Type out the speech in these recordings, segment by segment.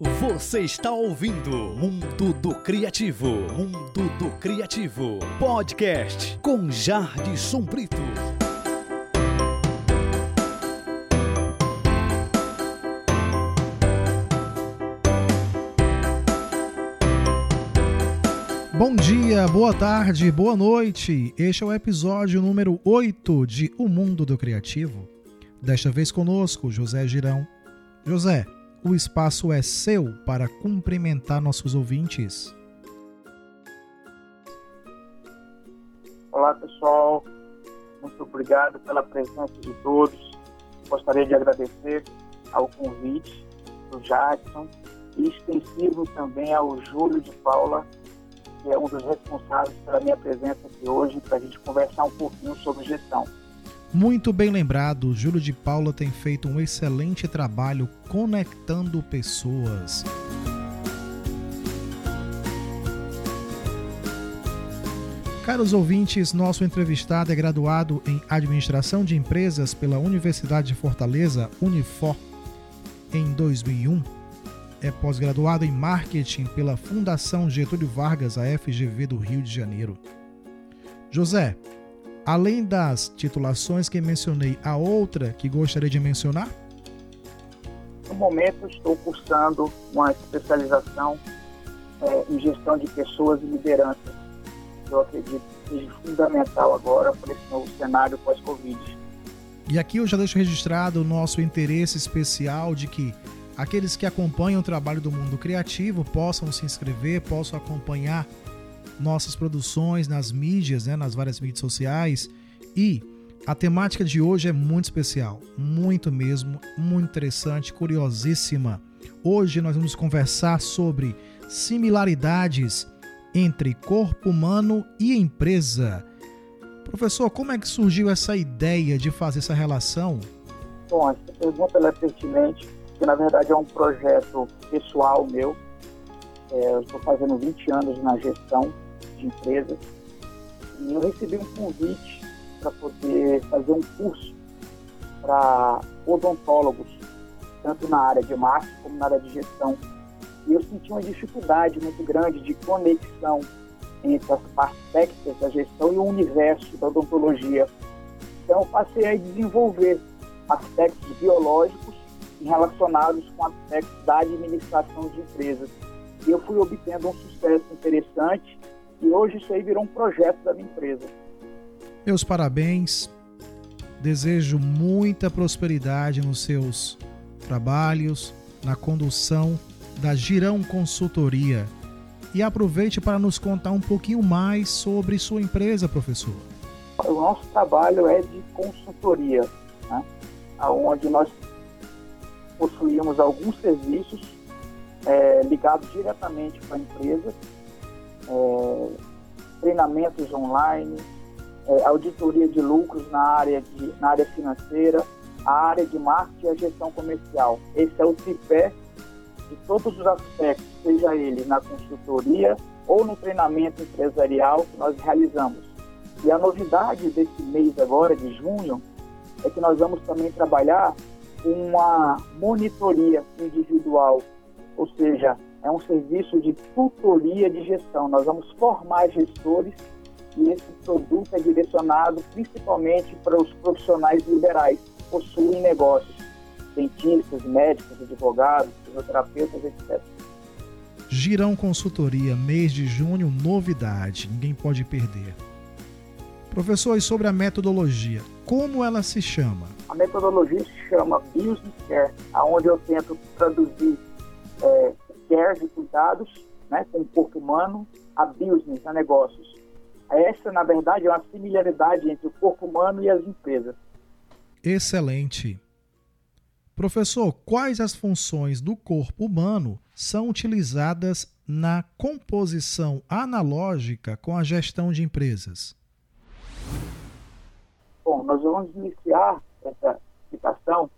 Você está ouvindo Mundo do Criativo, Mundo do Criativo, podcast com Jardson Brito. Bom dia, boa tarde, boa noite. Este é o episódio número 8 de O Mundo do Criativo. Desta vez conosco, José Girão. José, o espaço é seu para cumprimentar nossos ouvintes. Olá, pessoal. Muito obrigado pela presença de todos. Gostaria de agradecer ao convite do Jackson e extensivo também ao Júlio de Paula, que é um dos responsáveis pela minha presença aqui hoje, para a gente conversar um pouquinho sobre gestão. Muito bem lembrado, Júlio de Paula tem feito um excelente trabalho conectando pessoas. Caros ouvintes, nosso entrevistado é graduado em Administração de Empresas pela Universidade de Fortaleza, Unifor, em 2001. É pós-graduado em Marketing pela Fundação Getúlio Vargas, a FGV do Rio de Janeiro. José, Além das titulações que mencionei, a outra que gostaria de mencionar? No momento, estou cursando uma especialização é, em gestão de pessoas e liderança. Eu acredito que seja fundamental agora para esse novo cenário pós-Covid. E aqui eu já deixo registrado o nosso interesse especial de que aqueles que acompanham o trabalho do mundo criativo possam se inscrever, possam acompanhar nossas produções nas mídias, né, nas várias mídias sociais. E a temática de hoje é muito especial, muito mesmo, muito interessante, curiosíssima. Hoje nós vamos conversar sobre similaridades entre corpo humano e empresa. Professor, como é que surgiu essa ideia de fazer essa relação? Bom, essa pergunta é pertinente, porque na verdade é um projeto pessoal meu. É, eu estou fazendo 20 anos na gestão de empresas. E eu recebi um convite para poder fazer um curso para odontólogos, tanto na área de marketing como na área de gestão. E eu senti uma dificuldade muito grande de conexão entre as partes da gestão e o universo da odontologia. Então, eu passei a desenvolver aspectos biológicos relacionados com aspectos da administração de empresas. E eu fui obtendo um sucesso interessante e hoje isso aí virou um projeto da minha empresa. Meus parabéns. Desejo muita prosperidade nos seus trabalhos, na condução da Girão Consultoria. E aproveite para nos contar um pouquinho mais sobre sua empresa, professor. O nosso trabalho é de consultoria, né? onde nós possuímos alguns serviços é, ligados diretamente para a empresa é, treinamentos online, é, auditoria de lucros na área, de, na área financeira, a área de marketing e a gestão comercial. Esse é o tripé de todos os aspectos, seja ele na consultoria ou no treinamento empresarial que nós realizamos. E a novidade desse mês agora, de junho, é que nós vamos também trabalhar uma monitoria individual, ou seja, é um serviço de tutoria de gestão. Nós vamos formar gestores e esse produto é direcionado principalmente para os profissionais liberais que possuem negócios, dentistas, médicos, advogados, fisioterapeutas, etc. Girão Consultoria, mês de junho, novidade, ninguém pode perder. Professor, e sobre a metodologia, como ela se chama? A metodologia se chama Business Care, onde eu tento traduzir é, care de cuidados né, com o corpo humano a business, a negócios. Essa, na verdade, é uma similaridade entre o corpo humano e as empresas. Excelente. Professor, quais as funções do corpo humano são utilizadas na composição analógica com a gestão de empresas? Bom, nós vamos iniciar essa explicação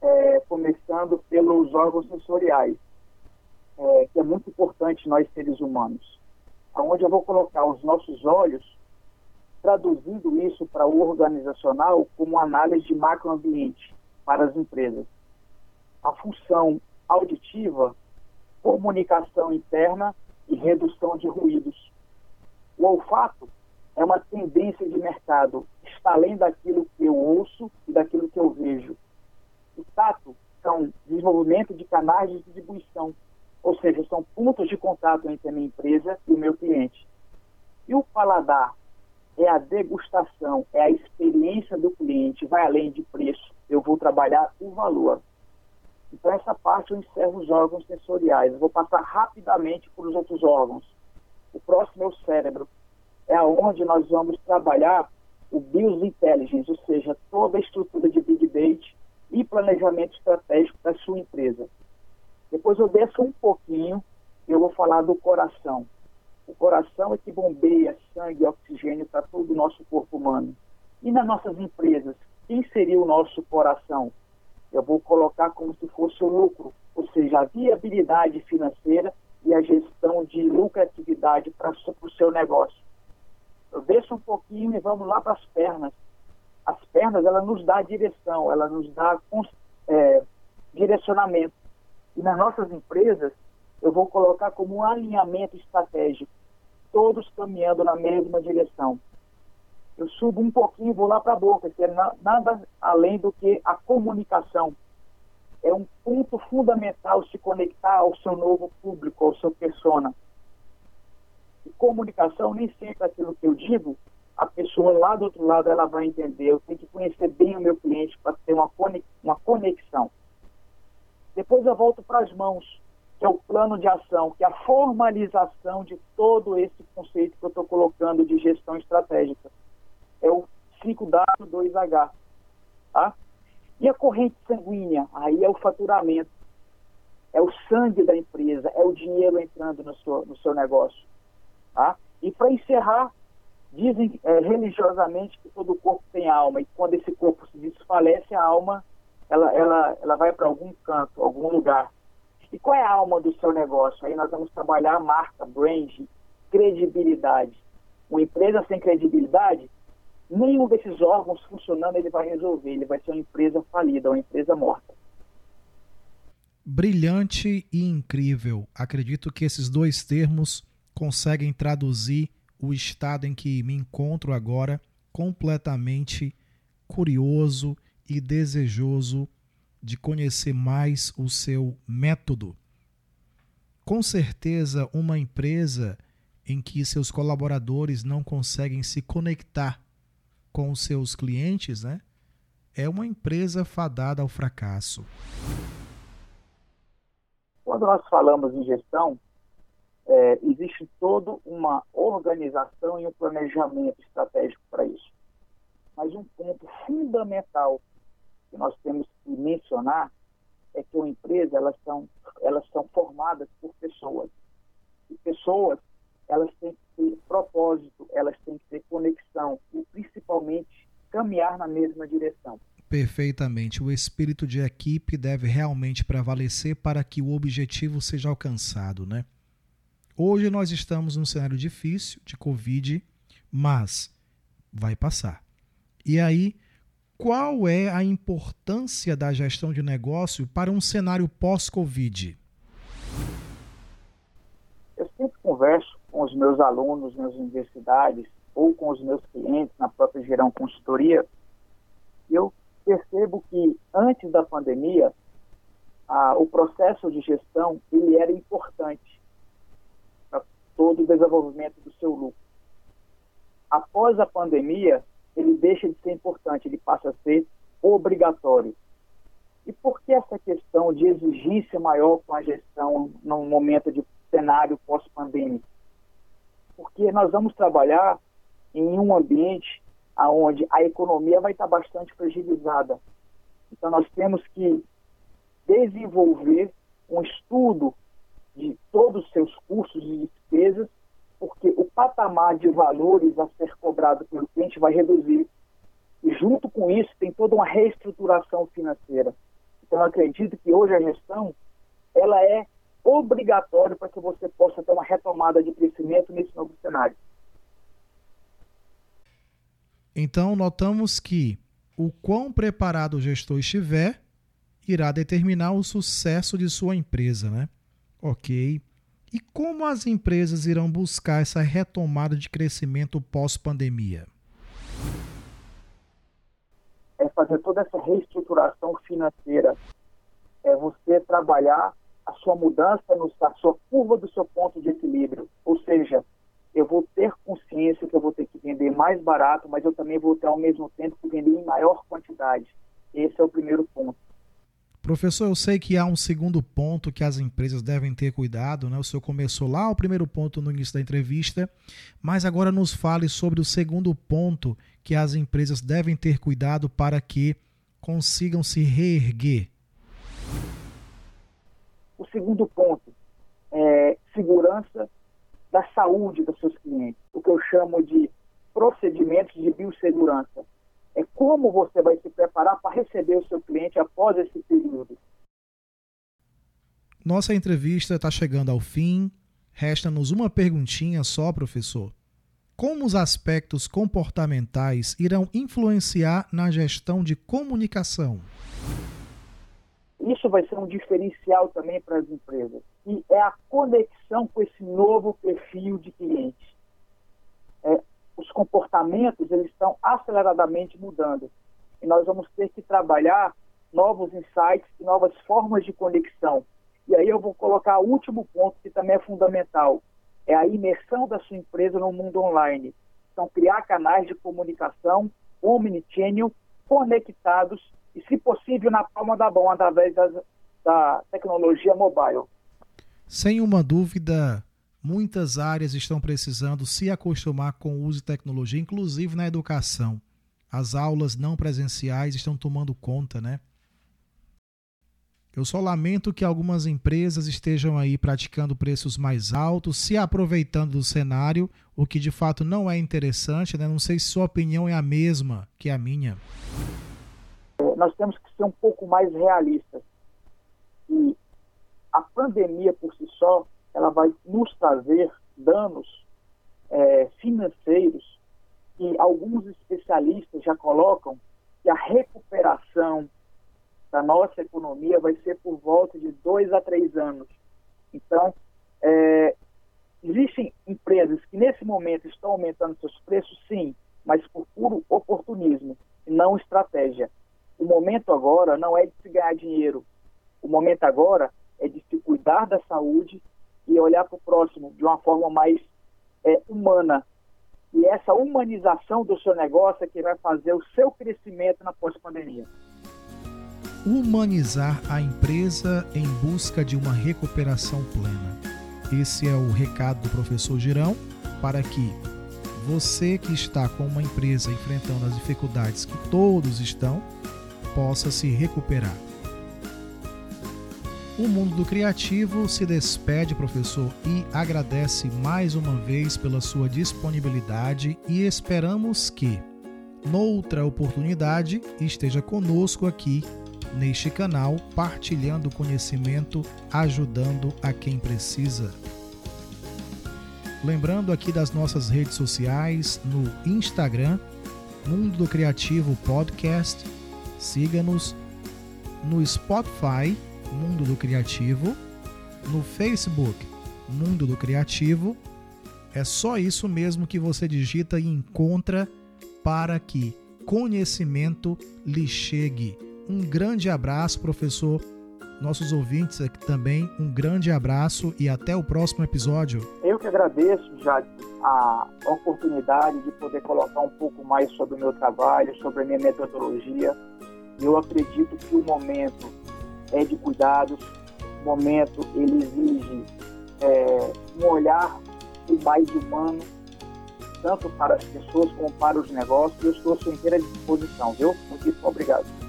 é, começando pelos órgãos sensoriais é, que é muito importante nós seres humanos, aonde eu vou colocar os nossos olhos, traduzindo isso para o organizacional como análise de macroambiente para as empresas. A função auditiva comunicação interna e redução de ruídos. O olfato é uma tendência de mercado, está além daquilo que eu ouço e daquilo que eu vejo. O tato são desenvolvimento de canais de distribuição, ou seja, são pontos de contato entre a minha empresa e o meu cliente. E o paladar é a degustação, é a experiência do cliente, vai além de preço. Eu vou trabalhar o valor. Então, essa parte eu encerro os órgãos sensoriais. Eu vou passar rapidamente para os outros órgãos. O próximo é o cérebro. É onde nós vamos trabalhar o Business Intelligence, ou seja, toda a estrutura de Big Data e planejamento estratégico da sua empresa. Depois eu desço um pouquinho e eu vou falar do coração. O coração é que bombeia sangue e oxigênio para todo o nosso corpo humano. E nas nossas empresas, quem seria o nosso coração? Eu vou colocar como se fosse o lucro, ou seja, a viabilidade financeira e a gestão de lucratividade para o seu negócio. Eu desço um pouquinho e vamos lá para as pernas. As pernas, ela nos dá direção, ela nos dá é, direcionamento. E nas nossas empresas, eu vou colocar como um alinhamento estratégico, todos caminhando na mesma direção. Eu subo um pouquinho e vou lá para a boca, que é na, nada além do que a comunicação. É um ponto fundamental se conectar ao seu novo público, ao seu persona. E comunicação, nem sempre aquilo que eu digo, a pessoa lá do outro lado ela vai entender. Eu tenho que conhecer bem o meu cliente para ter uma conexão. Depois eu volto para as mãos que é o plano de ação, que é a formalização de todo esse conceito que eu estou colocando de gestão estratégica. É o 5W2H. Tá? E a corrente sanguínea? Aí é o faturamento. É o sangue da empresa, é o dinheiro entrando no seu, no seu negócio. Tá? E para encerrar, dizem é, religiosamente que todo corpo tem alma, e quando esse corpo se desfalece, a alma ela, ela, ela vai para algum canto, algum lugar. E qual é a alma do seu negócio? Aí nós vamos trabalhar a marca, brand, credibilidade. Uma empresa sem credibilidade, nenhum desses órgãos funcionando ele vai resolver. Ele vai ser uma empresa falida, uma empresa morta. Brilhante e incrível. Acredito que esses dois termos conseguem traduzir o estado em que me encontro agora, completamente curioso e desejoso de conhecer mais o seu método. Com certeza, uma empresa em que seus colaboradores não conseguem se conectar com os seus clientes, né? É uma empresa fadada ao fracasso. Quando nós falamos em gestão, é, existe toda uma organização e um planejamento estratégico para isso. Mas um ponto fundamental que nós temos que mencionar é que uma empresa elas são elas são formadas por pessoas. E pessoas elas têm que ter propósito elas têm que ter conexão e principalmente caminhar na mesma direção. Perfeitamente. O espírito de equipe deve realmente prevalecer para que o objetivo seja alcançado né? Hoje nós estamos num cenário difícil de covid mas vai passar. E aí qual é a importância da gestão de negócio para um cenário pós-Covid? Eu sempre converso com os meus alunos nas universidades ou com os meus clientes na própria Gerão Consultoria eu percebo que antes da pandemia a, o processo de gestão ele era importante para todo o desenvolvimento do seu lucro. Após a pandemia, ele deixa de ser importante, ele passa a ser obrigatório. E por que essa questão de exigência maior com a gestão num momento de cenário pós-pandêmico? Porque nós vamos trabalhar em um ambiente onde a economia vai estar bastante fragilizada. Então nós temos que desenvolver um estudo de todos os seus custos e despesas porque o patamar de valores a ser cobrado pelo cliente vai reduzir. E junto com isso tem toda uma reestruturação financeira. Então eu acredito que hoje a gestão ela é obrigatória para que você possa ter uma retomada de crescimento nesse novo cenário. Então notamos que o quão preparado o gestor estiver irá determinar o sucesso de sua empresa, né? Ok. E como as empresas irão buscar essa retomada de crescimento pós-pandemia? É fazer toda essa reestruturação financeira. É você trabalhar a sua mudança, no, a sua curva do seu ponto de equilíbrio. Ou seja, eu vou ter consciência que eu vou ter que vender mais barato, mas eu também vou ter ao mesmo tempo que vender em maior quantidade. Esse é o primeiro ponto. Professor, eu sei que há um segundo ponto que as empresas devem ter cuidado, né? O senhor começou lá o primeiro ponto no início da entrevista, mas agora nos fale sobre o segundo ponto que as empresas devem ter cuidado para que consigam se reerguer. O segundo ponto é segurança da saúde dos seus clientes, o que eu chamo de procedimentos de biossegurança é como você vai se preparar para receber o seu cliente após esse período. Nossa entrevista está chegando ao fim. Resta-nos uma perguntinha só, professor. Como os aspectos comportamentais irão influenciar na gestão de comunicação? Isso vai ser um diferencial também para as empresas. E é a conexão com esse novo perfil de cliente. Os comportamentos eles estão aceleradamente mudando. E nós vamos ter que trabalhar novos insights e novas formas de conexão. E aí eu vou colocar o último ponto que também é fundamental, é a imersão da sua empresa no mundo online. Então, criar canais de comunicação omnichannel conectados e, se possível, na palma da mão, através das, da tecnologia mobile. Sem uma dúvida, Muitas áreas estão precisando se acostumar com o uso de tecnologia, inclusive na educação. As aulas não presenciais estão tomando conta, né? Eu só lamento que algumas empresas estejam aí praticando preços mais altos, se aproveitando do cenário, o que de fato não é interessante, né? Não sei se sua opinião é a mesma que a minha. Nós temos que ser um pouco mais realistas. E a pandemia por ela vai nos trazer danos é, financeiros que alguns especialistas já colocam que a recuperação da nossa economia vai ser por volta de dois a três anos. Então, é, existem empresas que nesse momento estão aumentando seus preços, sim, mas por puro oportunismo não estratégia. O momento agora não é de se ganhar dinheiro. O momento agora é de se cuidar da saúde e olhar para o próximo de uma forma mais é, humana. E essa humanização do seu negócio é que vai fazer o seu crescimento na pós-pandemia. Humanizar a empresa em busca de uma recuperação plena. Esse é o recado do professor Girão para que você que está com uma empresa enfrentando as dificuldades que todos estão, possa se recuperar. O mundo do criativo se despede, professor, e agradece mais uma vez pela sua disponibilidade e esperamos que, noutra oportunidade, esteja conosco aqui neste canal, partilhando conhecimento, ajudando a quem precisa. Lembrando aqui das nossas redes sociais, no Instagram, Mundo do Criativo Podcast, siga-nos no Spotify Mundo do Criativo, no Facebook Mundo do Criativo. É só isso mesmo que você digita e encontra para que conhecimento lhe chegue. Um grande abraço, professor. Nossos ouvintes aqui também, um grande abraço e até o próximo episódio. Eu que agradeço, Jade, a oportunidade de poder colocar um pouco mais sobre o meu trabalho, sobre a minha metodologia. Eu acredito que o momento é de cuidados. O momento ele exige é, um olhar mais humano, tanto para as pessoas como para os negócios. Eu estou à sua inteira disposição, viu? Muito obrigado.